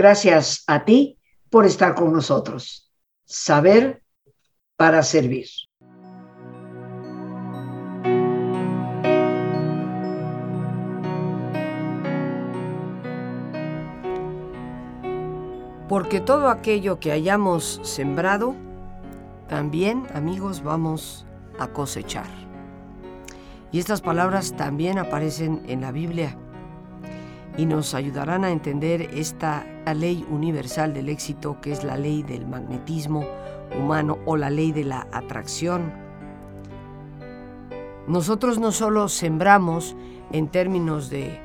Gracias a ti por estar con nosotros. Saber para servir. Porque todo aquello que hayamos sembrado, también, amigos, vamos a cosechar. Y estas palabras también aparecen en la Biblia y nos ayudarán a entender esta ley universal del éxito que es la ley del magnetismo humano o la ley de la atracción. Nosotros no solo sembramos en términos de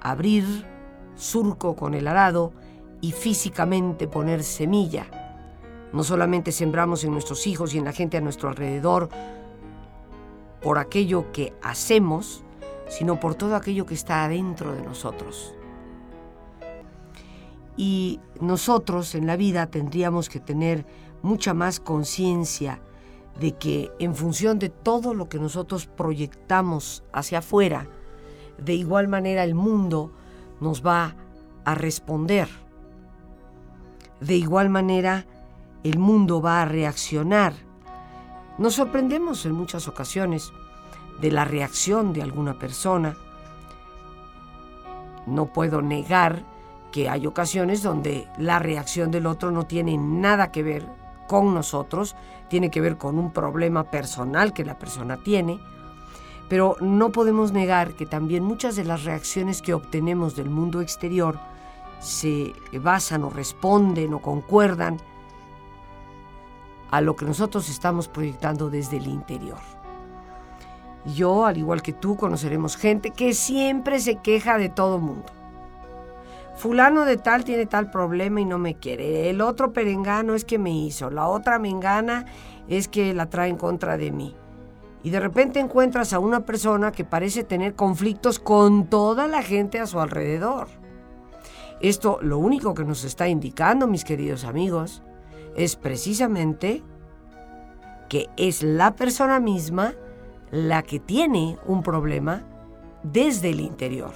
abrir surco con el arado y físicamente poner semilla. No solamente sembramos en nuestros hijos y en la gente a nuestro alrededor por aquello que hacemos, sino por todo aquello que está adentro de nosotros. Y nosotros en la vida tendríamos que tener mucha más conciencia de que en función de todo lo que nosotros proyectamos hacia afuera, de igual manera el mundo nos va a responder. De igual manera el mundo va a reaccionar. Nos sorprendemos en muchas ocasiones de la reacción de alguna persona. No puedo negar que hay ocasiones donde la reacción del otro no tiene nada que ver con nosotros, tiene que ver con un problema personal que la persona tiene, pero no podemos negar que también muchas de las reacciones que obtenemos del mundo exterior se basan o responden o concuerdan a lo que nosotros estamos proyectando desde el interior. Yo, al igual que tú, conoceremos gente que siempre se queja de todo mundo. Fulano de tal tiene tal problema y no me quiere. El otro perengano es que me hizo. La otra mengana es que la trae en contra de mí. Y de repente encuentras a una persona que parece tener conflictos con toda la gente a su alrededor. Esto lo único que nos está indicando, mis queridos amigos, es precisamente que es la persona misma la que tiene un problema desde el interior.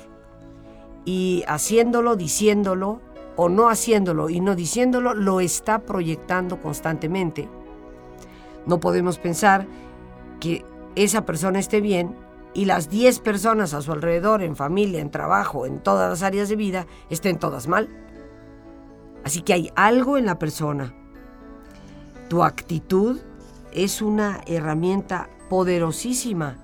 Y haciéndolo, diciéndolo, o no haciéndolo y no diciéndolo, lo está proyectando constantemente. No podemos pensar que esa persona esté bien y las 10 personas a su alrededor, en familia, en trabajo, en todas las áreas de vida, estén todas mal. Así que hay algo en la persona. Tu actitud es una herramienta poderosísima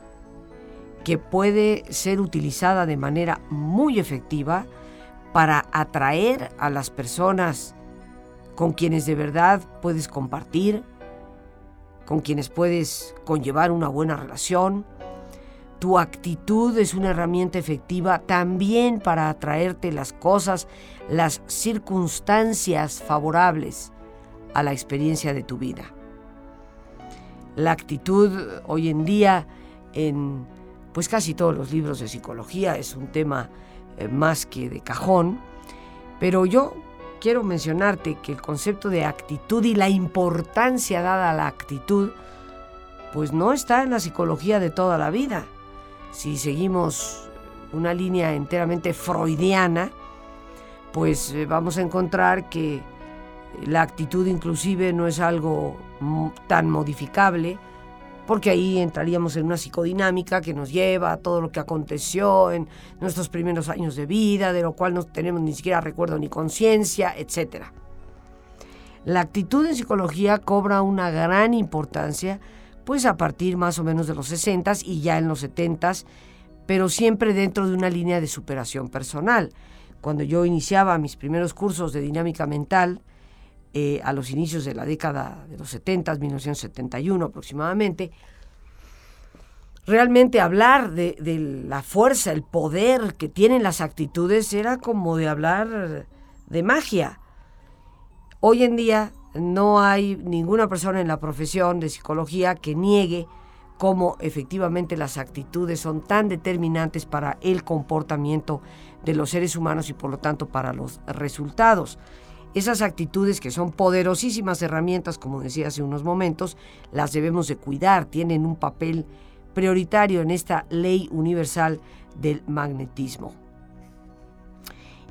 que puede ser utilizada de manera muy efectiva para atraer a las personas con quienes de verdad puedes compartir, con quienes puedes conllevar una buena relación. Tu actitud es una herramienta efectiva también para atraerte las cosas, las circunstancias favorables a la experiencia de tu vida. La actitud hoy en día en pues casi todos los libros de psicología es un tema eh, más que de cajón, pero yo quiero mencionarte que el concepto de actitud y la importancia dada a la actitud pues no está en la psicología de toda la vida. Si seguimos una línea enteramente freudiana, pues eh, vamos a encontrar que la actitud inclusive no es algo tan modificable, porque ahí entraríamos en una psicodinámica que nos lleva a todo lo que aconteció en nuestros primeros años de vida, de lo cual no tenemos ni siquiera recuerdo ni conciencia, etc. La actitud en psicología cobra una gran importancia, pues a partir más o menos de los 60 y ya en los 70 pero siempre dentro de una línea de superación personal. Cuando yo iniciaba mis primeros cursos de dinámica mental, eh, a los inicios de la década de los 70, 1971 aproximadamente, realmente hablar de, de, la fuerza, el poder que tienen las actitudes era como de hablar de magia. Hoy en día no hay ninguna persona en la profesión de psicología que niegue cómo efectivamente las actitudes son tan determinantes para el comportamiento de los seres humanos y por lo tanto para los resultados. Esas actitudes que son poderosísimas herramientas, como decía hace unos momentos, las debemos de cuidar, tienen un papel prioritario en esta ley universal del magnetismo.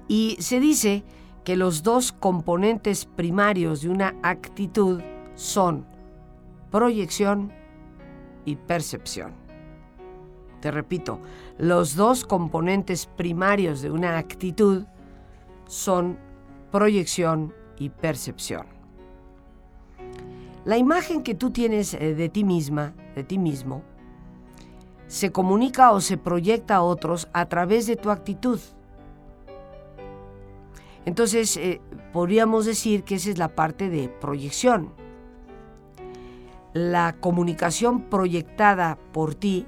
Y se dice que los dos componentes primarios de una actitud son proyección y percepción. Te repito, los dos componentes primarios de una actitud son proyección y percepción. La imagen que tú tienes eh, de ti misma, de ti mismo, se comunica o se proyecta a otros a través de tu actitud. Entonces, eh, podríamos decir que esa es la parte de proyección. La comunicación proyectada por ti,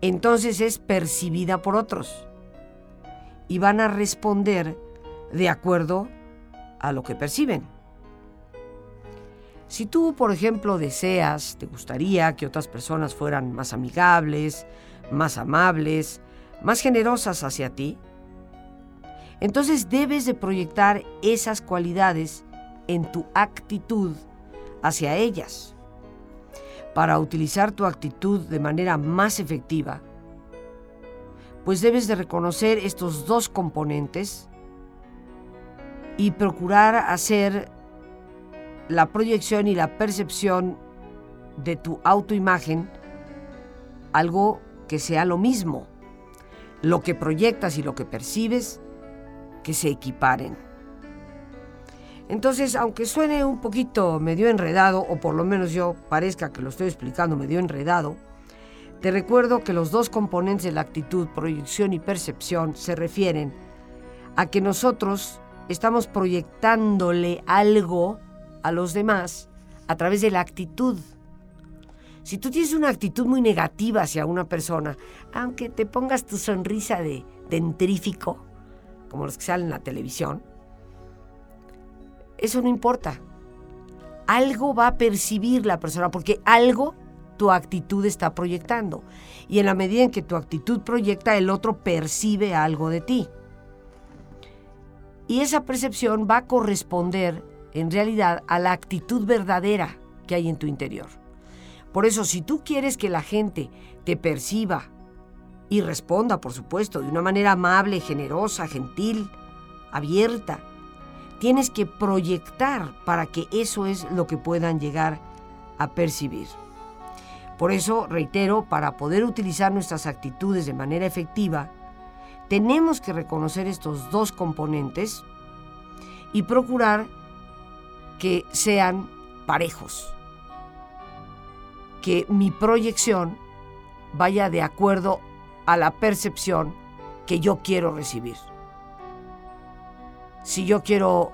entonces es percibida por otros y van a responder de acuerdo a lo que perciben. Si tú, por ejemplo, deseas, te gustaría que otras personas fueran más amigables, más amables, más generosas hacia ti, entonces debes de proyectar esas cualidades en tu actitud hacia ellas. Para utilizar tu actitud de manera más efectiva, pues debes de reconocer estos dos componentes y procurar hacer la proyección y la percepción de tu autoimagen algo que sea lo mismo. Lo que proyectas y lo que percibes que se equiparen. Entonces, aunque suene un poquito medio enredado, o por lo menos yo parezca que lo estoy explicando medio enredado, te recuerdo que los dos componentes de la actitud, proyección y percepción, se refieren a que nosotros estamos proyectándole algo a los demás a través de la actitud. Si tú tienes una actitud muy negativa hacia una persona, aunque te pongas tu sonrisa de dentrífico, como los que salen en la televisión, eso no importa. Algo va a percibir la persona porque algo tu actitud está proyectando. Y en la medida en que tu actitud proyecta, el otro percibe algo de ti. Y esa percepción va a corresponder en realidad a la actitud verdadera que hay en tu interior. Por eso, si tú quieres que la gente te perciba y responda, por supuesto, de una manera amable, generosa, gentil, abierta. Tienes que proyectar para que eso es lo que puedan llegar a percibir. Por eso, reitero, para poder utilizar nuestras actitudes de manera efectiva, tenemos que reconocer estos dos componentes y procurar que sean parejos. Que mi proyección vaya de acuerdo a la percepción que yo quiero recibir. Si yo quiero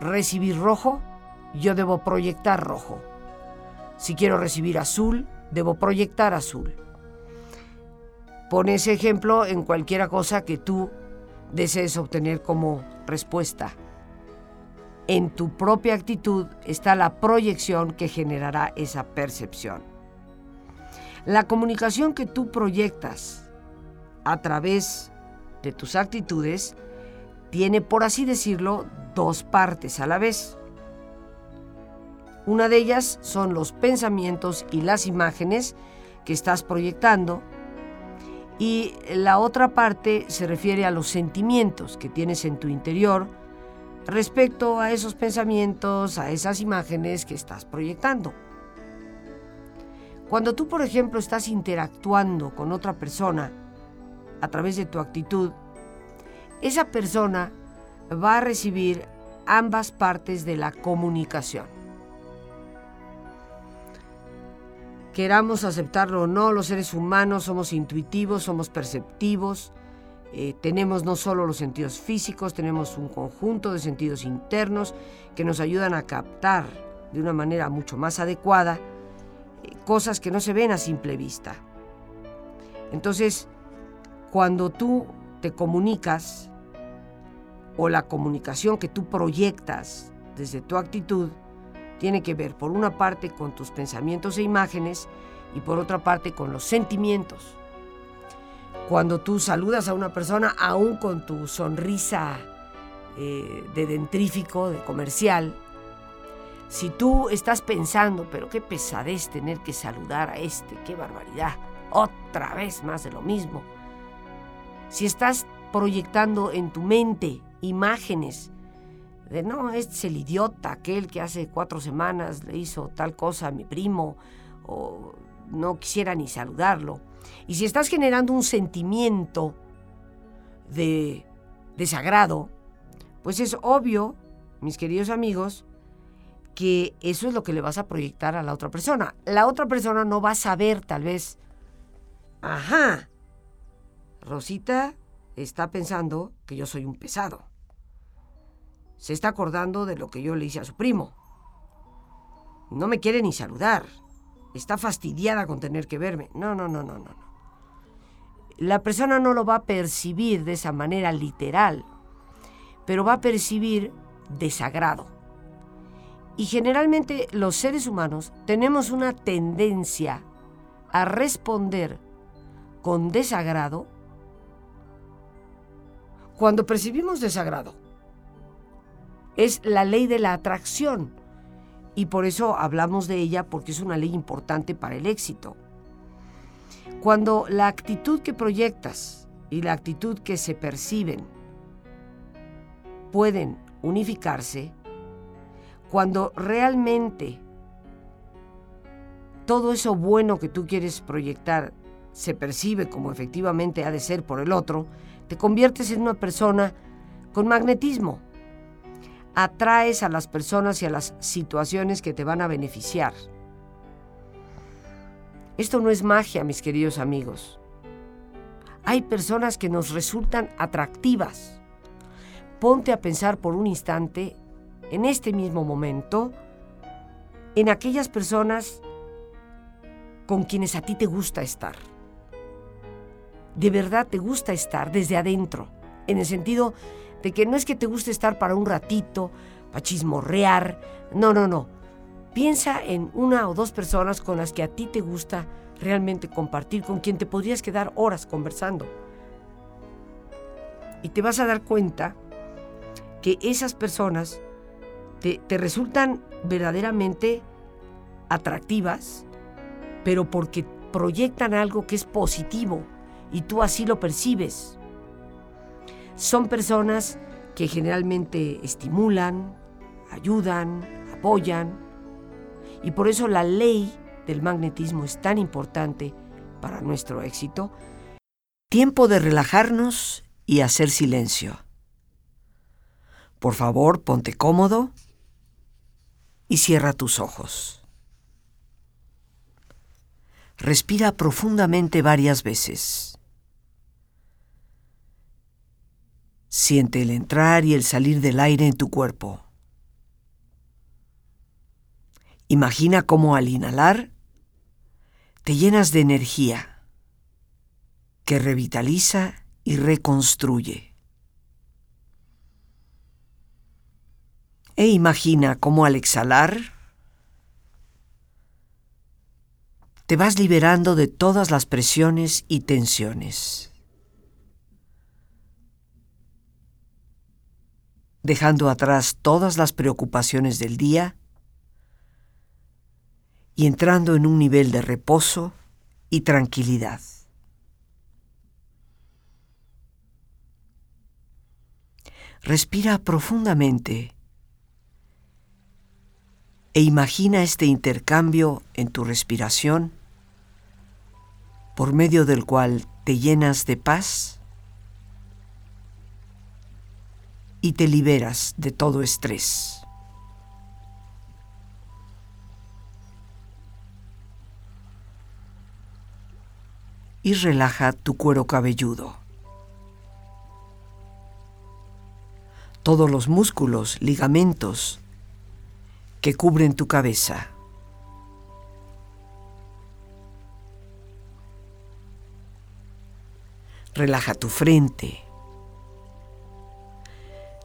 recibir rojo, yo debo proyectar rojo. Si quiero recibir azul, debo proyectar azul. Pon ese ejemplo en cualquier cosa que tú desees obtener como respuesta. En tu propia actitud está la proyección que generará esa percepción. La comunicación que tú proyectas a través de tus actitudes tiene, por así decirlo, dos partes a la vez. Una de ellas son los pensamientos y las imágenes que estás proyectando y la otra parte se refiere a los sentimientos que tienes en tu interior respecto a esos pensamientos, a esas imágenes que estás proyectando. Cuando tú, por ejemplo, estás interactuando con otra persona a través de tu actitud, esa persona va a recibir ambas partes de la comunicación. Queramos aceptarlo o no, los seres humanos somos intuitivos, somos perceptivos, eh, tenemos no solo los sentidos físicos, tenemos un conjunto de sentidos internos que nos ayudan a captar de una manera mucho más adecuada cosas que no se ven a simple vista. Entonces, cuando tú te comunicas o la comunicación que tú proyectas desde tu actitud, tiene que ver por una parte con tus pensamientos e imágenes y por otra parte con los sentimientos. Cuando tú saludas a una persona, aún con tu sonrisa eh, de dentrífico, de comercial, si tú estás pensando, pero qué pesadez tener que saludar a este, qué barbaridad, otra vez más de lo mismo. Si estás proyectando en tu mente imágenes de no, este es el idiota, aquel que hace cuatro semanas le hizo tal cosa a mi primo, o no quisiera ni saludarlo. Y si estás generando un sentimiento de desagrado, pues es obvio, mis queridos amigos, que eso es lo que le vas a proyectar a la otra persona. La otra persona no va a saber tal vez, ajá, Rosita está pensando que yo soy un pesado. Se está acordando de lo que yo le hice a su primo. No me quiere ni saludar. Está fastidiada con tener que verme. No, no, no, no, no. La persona no lo va a percibir de esa manera literal, pero va a percibir desagrado. Y generalmente los seres humanos tenemos una tendencia a responder con desagrado cuando percibimos desagrado. Es la ley de la atracción y por eso hablamos de ella porque es una ley importante para el éxito. Cuando la actitud que proyectas y la actitud que se perciben pueden unificarse, cuando realmente todo eso bueno que tú quieres proyectar se percibe como efectivamente ha de ser por el otro, te conviertes en una persona con magnetismo. Atraes a las personas y a las situaciones que te van a beneficiar. Esto no es magia, mis queridos amigos. Hay personas que nos resultan atractivas. Ponte a pensar por un instante, en este mismo momento, en aquellas personas con quienes a ti te gusta estar de verdad te gusta estar desde adentro, en el sentido de que no es que te guste estar para un ratito, para chismorrear, no, no, no. Piensa en una o dos personas con las que a ti te gusta realmente compartir, con quien te podrías quedar horas conversando. Y te vas a dar cuenta que esas personas te, te resultan verdaderamente atractivas, pero porque proyectan algo que es positivo, y tú así lo percibes. Son personas que generalmente estimulan, ayudan, apoyan y por eso la ley del magnetismo es tan importante para nuestro éxito. Tiempo de relajarnos y hacer silencio. Por favor, ponte cómodo y cierra tus ojos. Respira profundamente varias veces. Siente el entrar y el salir del aire en tu cuerpo. Imagina cómo al inhalar te llenas de energía que revitaliza y reconstruye. E imagina cómo al exhalar te vas liberando de todas las presiones y tensiones. Dejando atrás todas las preocupaciones del día y entrando en un nivel de reposo y tranquilidad. Respira profundamente e imagina este intercambio en tu respiración por medio del cual te llenas de paz y te liberas de todo estrés. Y relaja tu cuero cabelludo. Todos los músculos, ligamentos que cubren tu cabeza. Relaja tu frente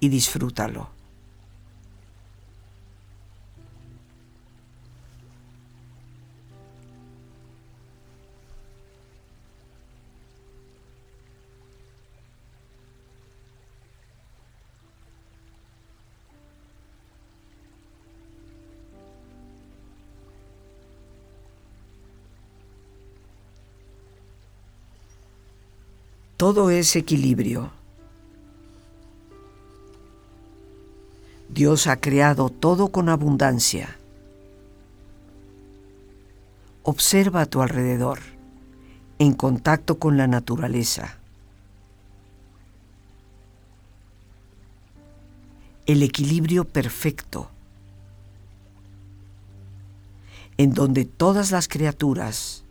y disfrútalo. Todo es equilibrio. Dios ha creado todo con abundancia. Observa a tu alrededor, en contacto con la naturaleza. El equilibrio perfecto, en donde todas las criaturas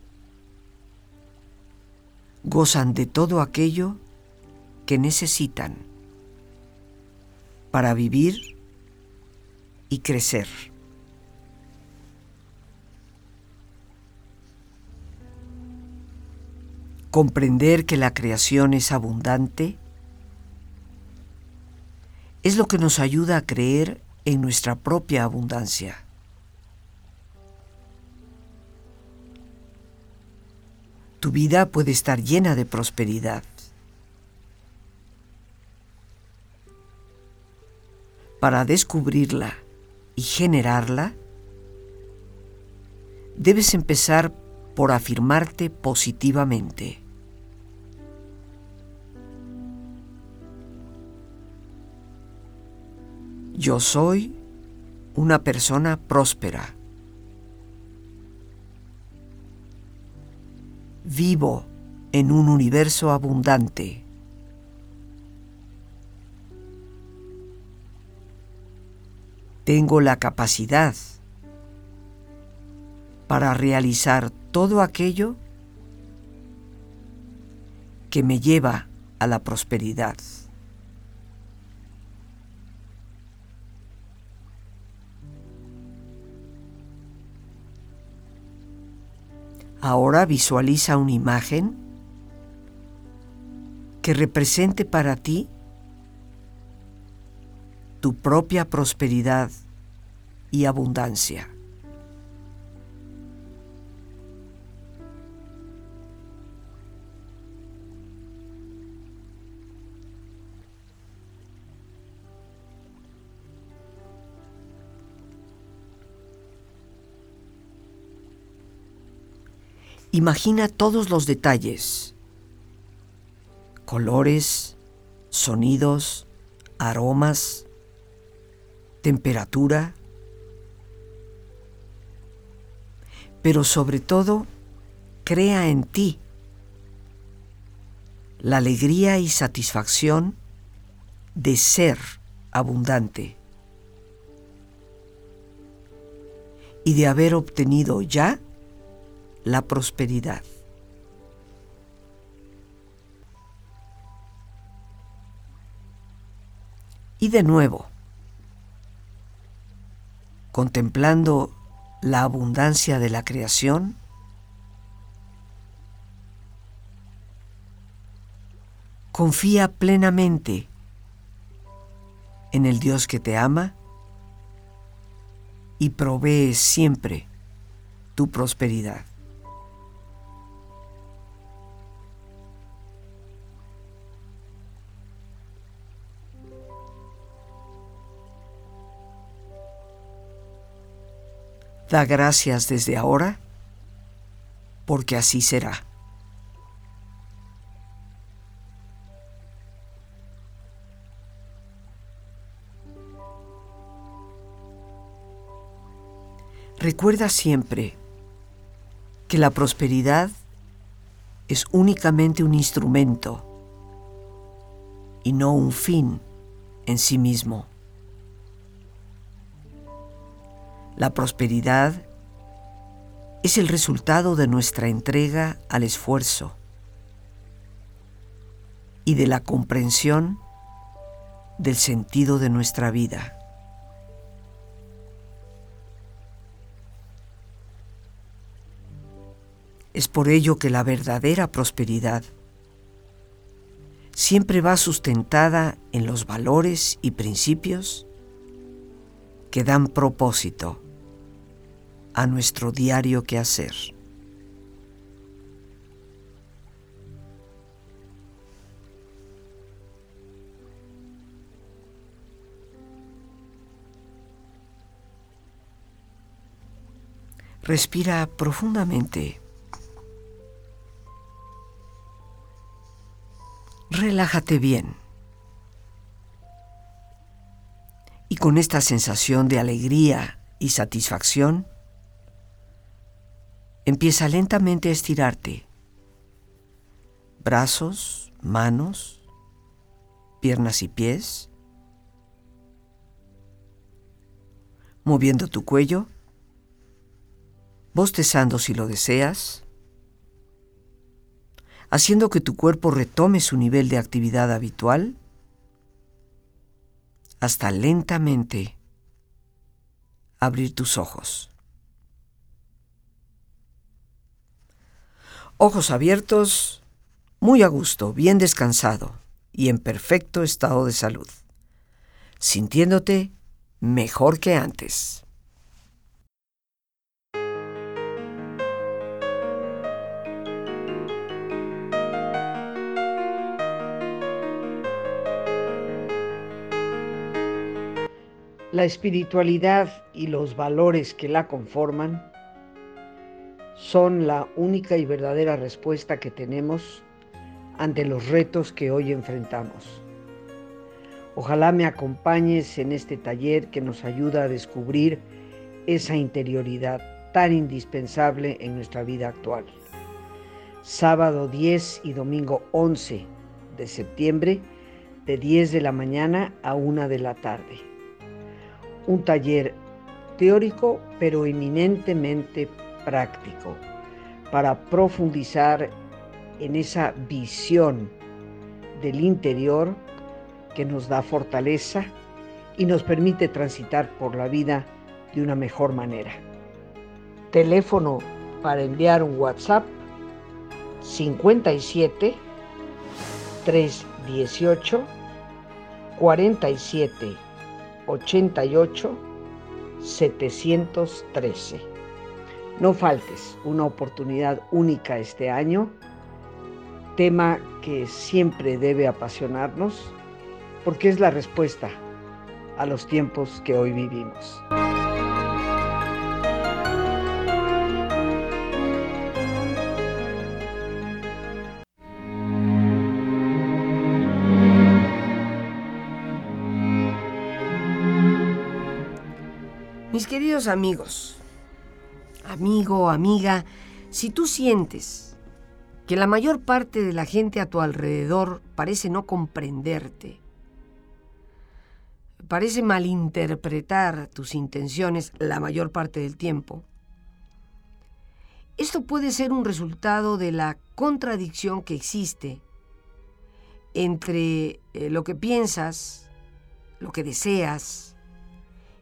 gozan de todo aquello que necesitan para vivir y crecer. Comprender que la creación es abundante es lo que nos ayuda a creer en nuestra propia abundancia. Tu vida puede estar llena de prosperidad. Para descubrirla y generarla, debes empezar por afirmarte positivamente. Yo soy una persona próspera. Vivo en un universo abundante. Tengo la capacidad para realizar todo aquello que me lleva a la prosperidad. Ahora visualiza una imagen que represente para ti tu propia prosperidad y abundancia. Imagina todos los detalles, colores, sonidos, aromas, temperatura, pero sobre todo, crea en ti la alegría y satisfacción de ser abundante y de haber obtenido ya la prosperidad. Y de nuevo, contemplando la abundancia de la creación, confía plenamente en el Dios que te ama y provee siempre tu prosperidad. Da gracias desde ahora, porque así será. Recuerda siempre que la prosperidad es únicamente un instrumento y no un fin en sí mismo. La prosperidad es el resultado de nuestra entrega al esfuerzo y de la comprensión del sentido de nuestra vida. Es por ello que la verdadera prosperidad siempre va sustentada en los valores y principios que dan propósito a nuestro diario quehacer. Respira profundamente. relájate bien. Y con esta sensación de alegría y satisfacción, empieza lentamente a estirarte. Brazos, manos, piernas y pies, moviendo tu cuello, bostezando si lo deseas, haciendo que tu cuerpo retome su nivel de actividad habitual hasta lentamente abrir tus ojos. Ojos abiertos, muy a gusto, bien descansado y en perfecto estado de salud, sintiéndote mejor que antes. La espiritualidad y los valores que la conforman son la única y verdadera respuesta que tenemos ante los retos que hoy enfrentamos. Ojalá me acompañes en este taller que nos ayuda a descubrir esa interioridad tan indispensable en nuestra vida actual. Sábado 10 y domingo 11 de septiembre, de 10 de la mañana a 1 de la tarde un taller teórico pero eminentemente práctico para profundizar en esa visión del interior que nos da fortaleza y nos permite transitar por la vida de una mejor manera. Teléfono para enviar un WhatsApp 57 318 47 88 713. No faltes una oportunidad única este año, tema que siempre debe apasionarnos porque es la respuesta a los tiempos que hoy vivimos. Mis queridos amigos, amigo, amiga, si tú sientes que la mayor parte de la gente a tu alrededor parece no comprenderte, parece malinterpretar tus intenciones la mayor parte del tiempo, esto puede ser un resultado de la contradicción que existe entre eh, lo que piensas, lo que deseas,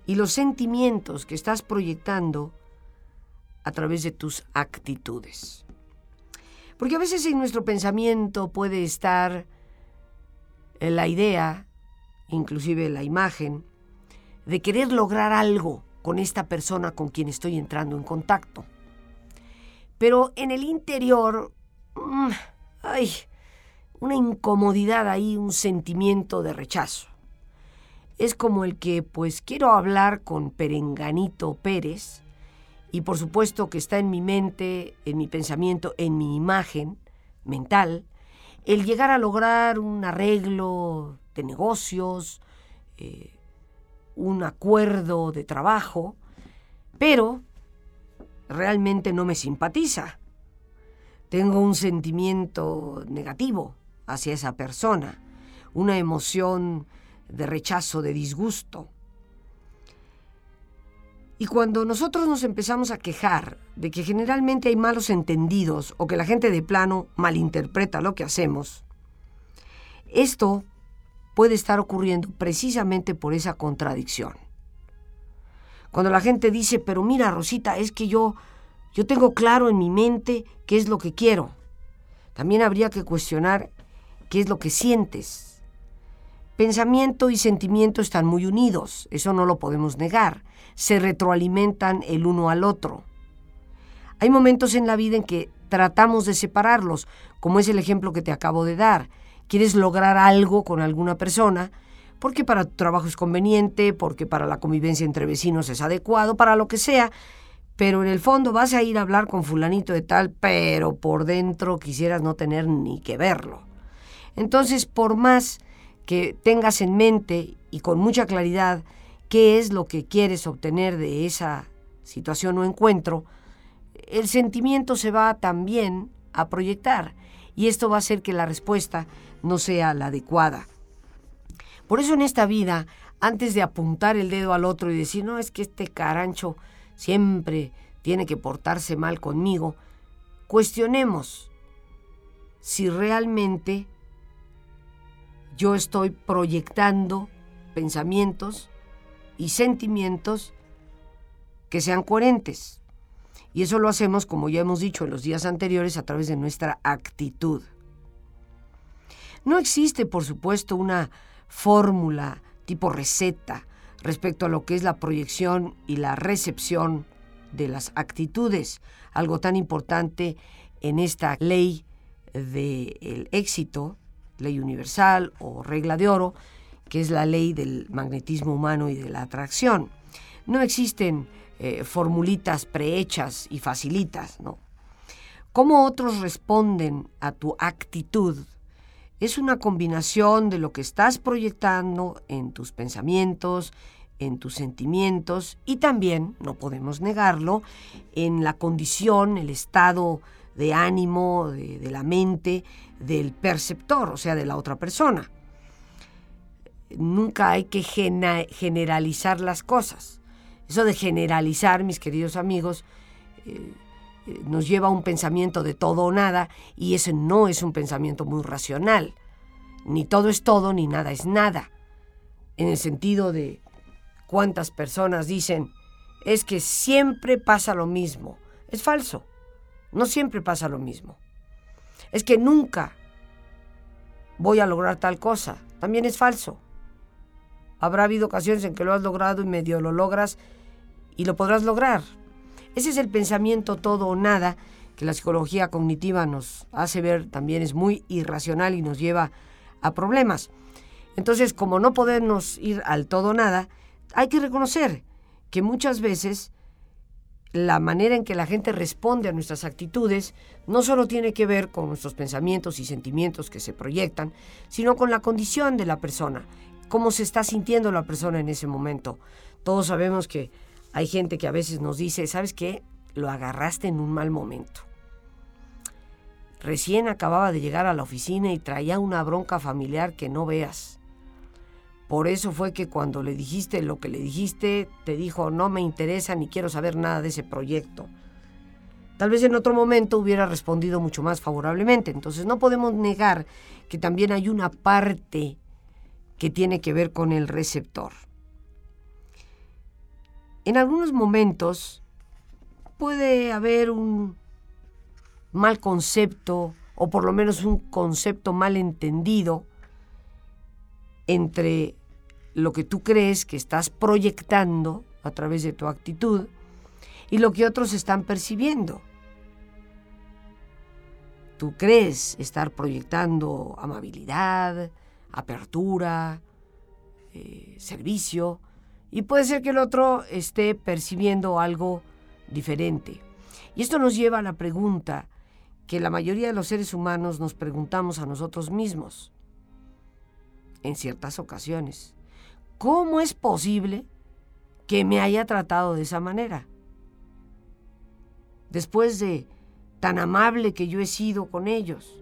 y los sentimientos que estás proyectando a través de tus actitudes. Porque a veces en nuestro pensamiento puede estar eh, la idea, inclusive la imagen, de querer lograr algo con esta persona con quien estoy entrando en contacto. Pero en el interior mm, hay una incomodidad ahí, un sentimiento de rechazo es como el que pues quiero hablar con Perenganito Pérez y por supuesto que está en mi mente, en mi pensamiento, en mi imagen mental, el llegar a lograr un arreglo de negocios, eh, un acuerdo de trabajo, pero realmente no me simpatiza. Tengo un sentimiento negativo hacia esa persona, una emoción de rechazo, de disgusto. Y cuando nosotros nos empezamos a quejar de que generalmente hay malos entendidos o que la gente de plano malinterpreta lo que hacemos, esto puede estar ocurriendo precisamente por esa contradicción. Cuando la gente dice, pero mira Rosita, es que yo, yo tengo claro en mi mente qué es lo que quiero. También habría que cuestionar qué es lo que sientes, Pensamiento y sentimiento están muy unidos, eso no lo podemos negar, se retroalimentan el uno al otro. Hay momentos en la vida en que tratamos de separarlos, como es el ejemplo que te acabo de dar. Quieres lograr algo con alguna persona, porque para tu trabajo es conveniente, porque para la convivencia entre vecinos es adecuado, para lo que sea, pero en el fondo vas a ir a hablar con fulanito de tal, pero por dentro quisieras no tener ni que verlo. Entonces, por más que tengas en mente y con mucha claridad qué es lo que quieres obtener de esa situación o encuentro, el sentimiento se va también a proyectar y esto va a hacer que la respuesta no sea la adecuada. Por eso en esta vida, antes de apuntar el dedo al otro y decir, no, es que este carancho siempre tiene que portarse mal conmigo, cuestionemos si realmente yo estoy proyectando pensamientos y sentimientos que sean coherentes. Y eso lo hacemos, como ya hemos dicho en los días anteriores, a través de nuestra actitud. No existe, por supuesto, una fórmula tipo receta respecto a lo que es la proyección y la recepción de las actitudes, algo tan importante en esta ley del éxito, ley universal o regla de oro, que es la ley del magnetismo humano y de la atracción. No existen eh, formulitas prehechas y facilitas, ¿no? Cómo otros responden a tu actitud es una combinación de lo que estás proyectando en tus pensamientos, en tus sentimientos y también, no podemos negarlo, en la condición, el estado de ánimo, de, de la mente del perceptor, o sea, de la otra persona. Nunca hay que generalizar las cosas. Eso de generalizar, mis queridos amigos, eh, eh, nos lleva a un pensamiento de todo o nada y ese no es un pensamiento muy racional. Ni todo es todo, ni nada es nada. En el sentido de cuántas personas dicen, es que siempre pasa lo mismo. Es falso. No siempre pasa lo mismo. Es que nunca voy a lograr tal cosa. También es falso. Habrá habido ocasiones en que lo has logrado y medio lo logras y lo podrás lograr. Ese es el pensamiento todo o nada que la psicología cognitiva nos hace ver también es muy irracional y nos lleva a problemas. Entonces, como no podemos ir al todo o nada, hay que reconocer que muchas veces la manera en que la gente responde a nuestras actitudes no solo tiene que ver con nuestros pensamientos y sentimientos que se proyectan, sino con la condición de la persona, cómo se está sintiendo la persona en ese momento. Todos sabemos que hay gente que a veces nos dice, ¿sabes qué? Lo agarraste en un mal momento. Recién acababa de llegar a la oficina y traía una bronca familiar que no veas. Por eso fue que cuando le dijiste lo que le dijiste, te dijo, no me interesa ni quiero saber nada de ese proyecto. Tal vez en otro momento hubiera respondido mucho más favorablemente. Entonces no podemos negar que también hay una parte que tiene que ver con el receptor. En algunos momentos puede haber un mal concepto o por lo menos un concepto mal entendido entre lo que tú crees que estás proyectando a través de tu actitud y lo que otros están percibiendo. Tú crees estar proyectando amabilidad, apertura, eh, servicio, y puede ser que el otro esté percibiendo algo diferente. Y esto nos lleva a la pregunta que la mayoría de los seres humanos nos preguntamos a nosotros mismos en ciertas ocasiones. ¿Cómo es posible que me haya tratado de esa manera? Después de tan amable que yo he sido con ellos,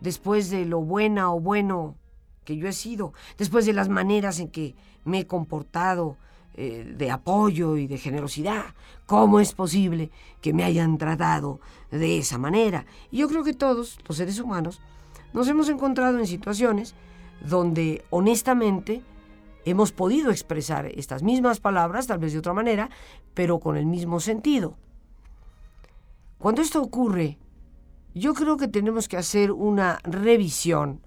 después de lo buena o bueno que yo he sido, después de las maneras en que me he comportado eh, de apoyo y de generosidad. ¿Cómo es posible que me hayan tratado de esa manera? Y yo creo que todos los seres humanos nos hemos encontrado en situaciones donde honestamente hemos podido expresar estas mismas palabras, tal vez de otra manera, pero con el mismo sentido. Cuando esto ocurre, yo creo que tenemos que hacer una revisión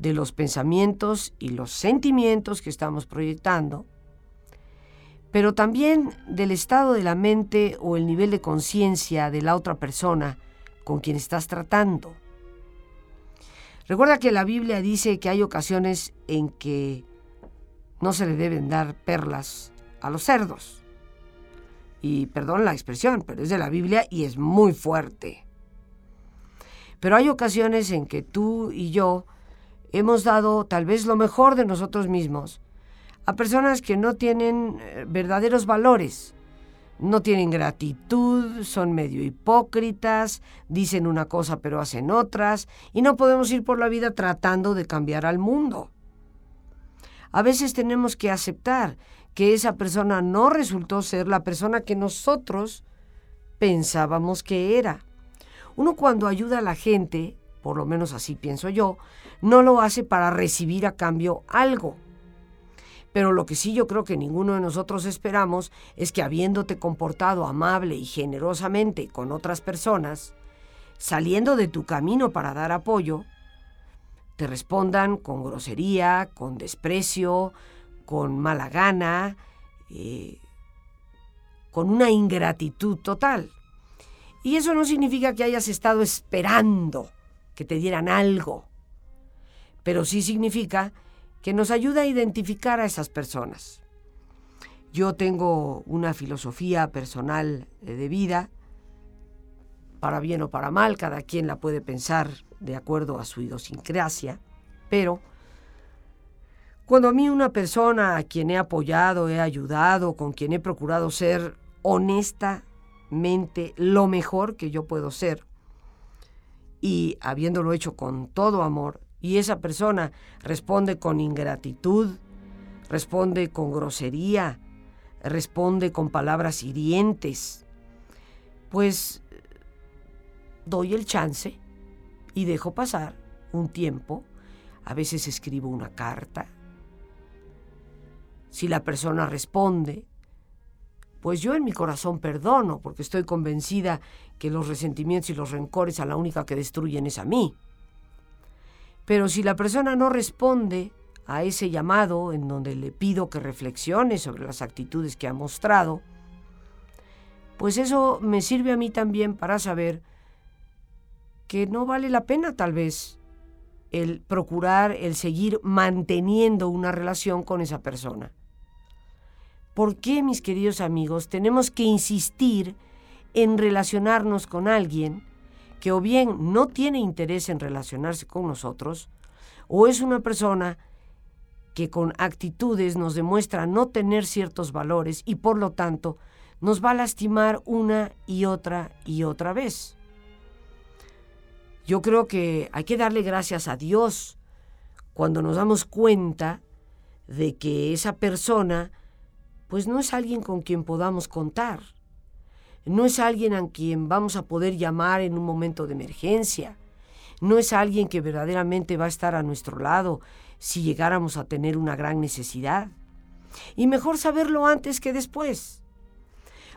de los pensamientos y los sentimientos que estamos proyectando, pero también del estado de la mente o el nivel de conciencia de la otra persona con quien estás tratando. Recuerda que la Biblia dice que hay ocasiones en que no se le deben dar perlas a los cerdos. Y perdón la expresión, pero es de la Biblia y es muy fuerte. Pero hay ocasiones en que tú y yo hemos dado tal vez lo mejor de nosotros mismos a personas que no tienen eh, verdaderos valores, no tienen gratitud, son medio hipócritas, dicen una cosa pero hacen otras, y no podemos ir por la vida tratando de cambiar al mundo. A veces tenemos que aceptar que esa persona no resultó ser la persona que nosotros pensábamos que era. Uno cuando ayuda a la gente, por lo menos así pienso yo, no lo hace para recibir a cambio algo. Pero lo que sí yo creo que ninguno de nosotros esperamos es que habiéndote comportado amable y generosamente con otras personas, saliendo de tu camino para dar apoyo, te respondan con grosería, con desprecio, con mala gana, eh, con una ingratitud total. Y eso no significa que hayas estado esperando que te dieran algo, pero sí significa que nos ayuda a identificar a esas personas. Yo tengo una filosofía personal eh, de vida, para bien o para mal, cada quien la puede pensar de acuerdo a su idiosincrasia, pero cuando a mí una persona a quien he apoyado, he ayudado, con quien he procurado ser honestamente lo mejor que yo puedo ser, y habiéndolo hecho con todo amor, y esa persona responde con ingratitud, responde con grosería, responde con palabras hirientes, pues doy el chance y dejo pasar un tiempo, a veces escribo una carta. Si la persona responde, pues yo en mi corazón perdono, porque estoy convencida que los resentimientos y los rencores a la única que destruyen es a mí. Pero si la persona no responde a ese llamado en donde le pido que reflexione sobre las actitudes que ha mostrado, pues eso me sirve a mí también para saber que no vale la pena tal vez el procurar, el seguir manteniendo una relación con esa persona. ¿Por qué, mis queridos amigos, tenemos que insistir en relacionarnos con alguien que o bien no tiene interés en relacionarse con nosotros, o es una persona que con actitudes nos demuestra no tener ciertos valores y por lo tanto nos va a lastimar una y otra y otra vez. Yo creo que hay que darle gracias a Dios cuando nos damos cuenta de que esa persona pues no es alguien con quien podamos contar no es alguien a quien vamos a poder llamar en un momento de emergencia. No es alguien que verdaderamente va a estar a nuestro lado si llegáramos a tener una gran necesidad. Y mejor saberlo antes que después.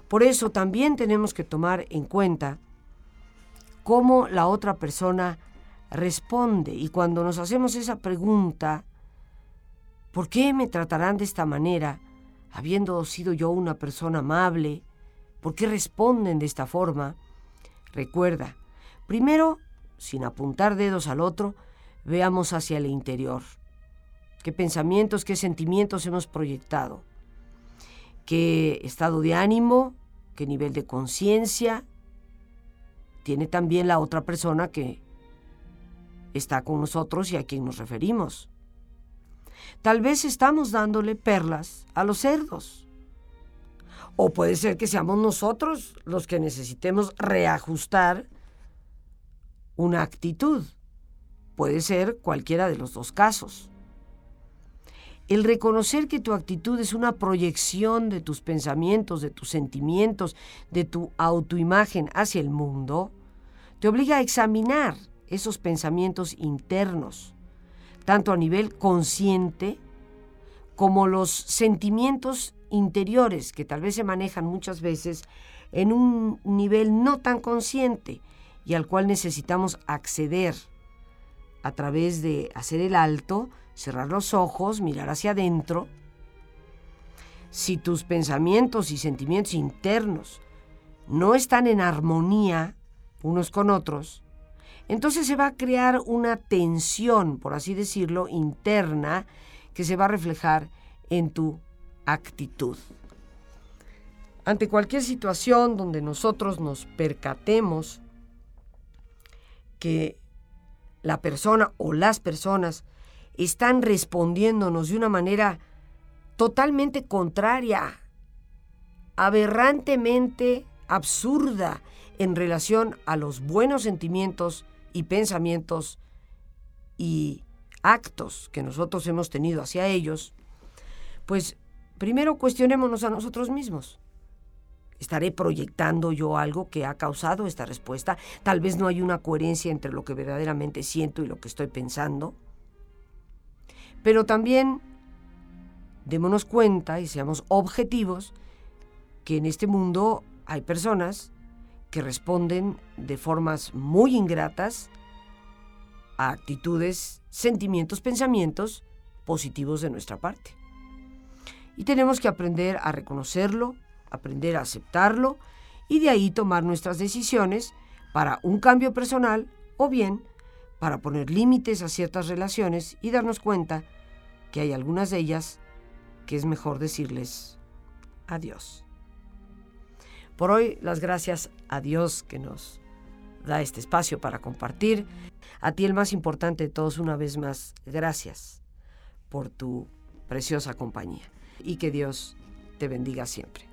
Por eso también tenemos que tomar en cuenta cómo la otra persona responde. Y cuando nos hacemos esa pregunta, ¿por qué me tratarán de esta manera, habiendo sido yo una persona amable, ¿Por qué responden de esta forma? Recuerda, primero, sin apuntar dedos al otro, veamos hacia el interior. ¿Qué pensamientos, qué sentimientos hemos proyectado? ¿Qué estado de ánimo, qué nivel de conciencia tiene también la otra persona que está con nosotros y a quien nos referimos? Tal vez estamos dándole perlas a los cerdos o puede ser que seamos nosotros los que necesitemos reajustar una actitud. Puede ser cualquiera de los dos casos. El reconocer que tu actitud es una proyección de tus pensamientos, de tus sentimientos, de tu autoimagen hacia el mundo, te obliga a examinar esos pensamientos internos, tanto a nivel consciente como los sentimientos interiores que tal vez se manejan muchas veces en un nivel no tan consciente y al cual necesitamos acceder a través de hacer el alto, cerrar los ojos, mirar hacia adentro. Si tus pensamientos y sentimientos internos no están en armonía unos con otros, entonces se va a crear una tensión, por así decirlo, interna que se va a reflejar en tu actitud. Ante cualquier situación donde nosotros nos percatemos que la persona o las personas están respondiéndonos de una manera totalmente contraria, aberrantemente absurda en relación a los buenos sentimientos y pensamientos y actos que nosotros hemos tenido hacia ellos, pues primero cuestionémonos a nosotros mismos. ¿Estaré proyectando yo algo que ha causado esta respuesta? Tal vez no hay una coherencia entre lo que verdaderamente siento y lo que estoy pensando. Pero también démonos cuenta y seamos objetivos que en este mundo hay personas que responden de formas muy ingratas a actitudes, sentimientos, pensamientos positivos de nuestra parte. Y tenemos que aprender a reconocerlo, aprender a aceptarlo y de ahí tomar nuestras decisiones para un cambio personal o bien para poner límites a ciertas relaciones y darnos cuenta que hay algunas de ellas que es mejor decirles adiós. Por hoy, las gracias a Dios que nos da este espacio para compartir. A ti el más importante de todos, una vez más, gracias por tu preciosa compañía y que Dios te bendiga siempre.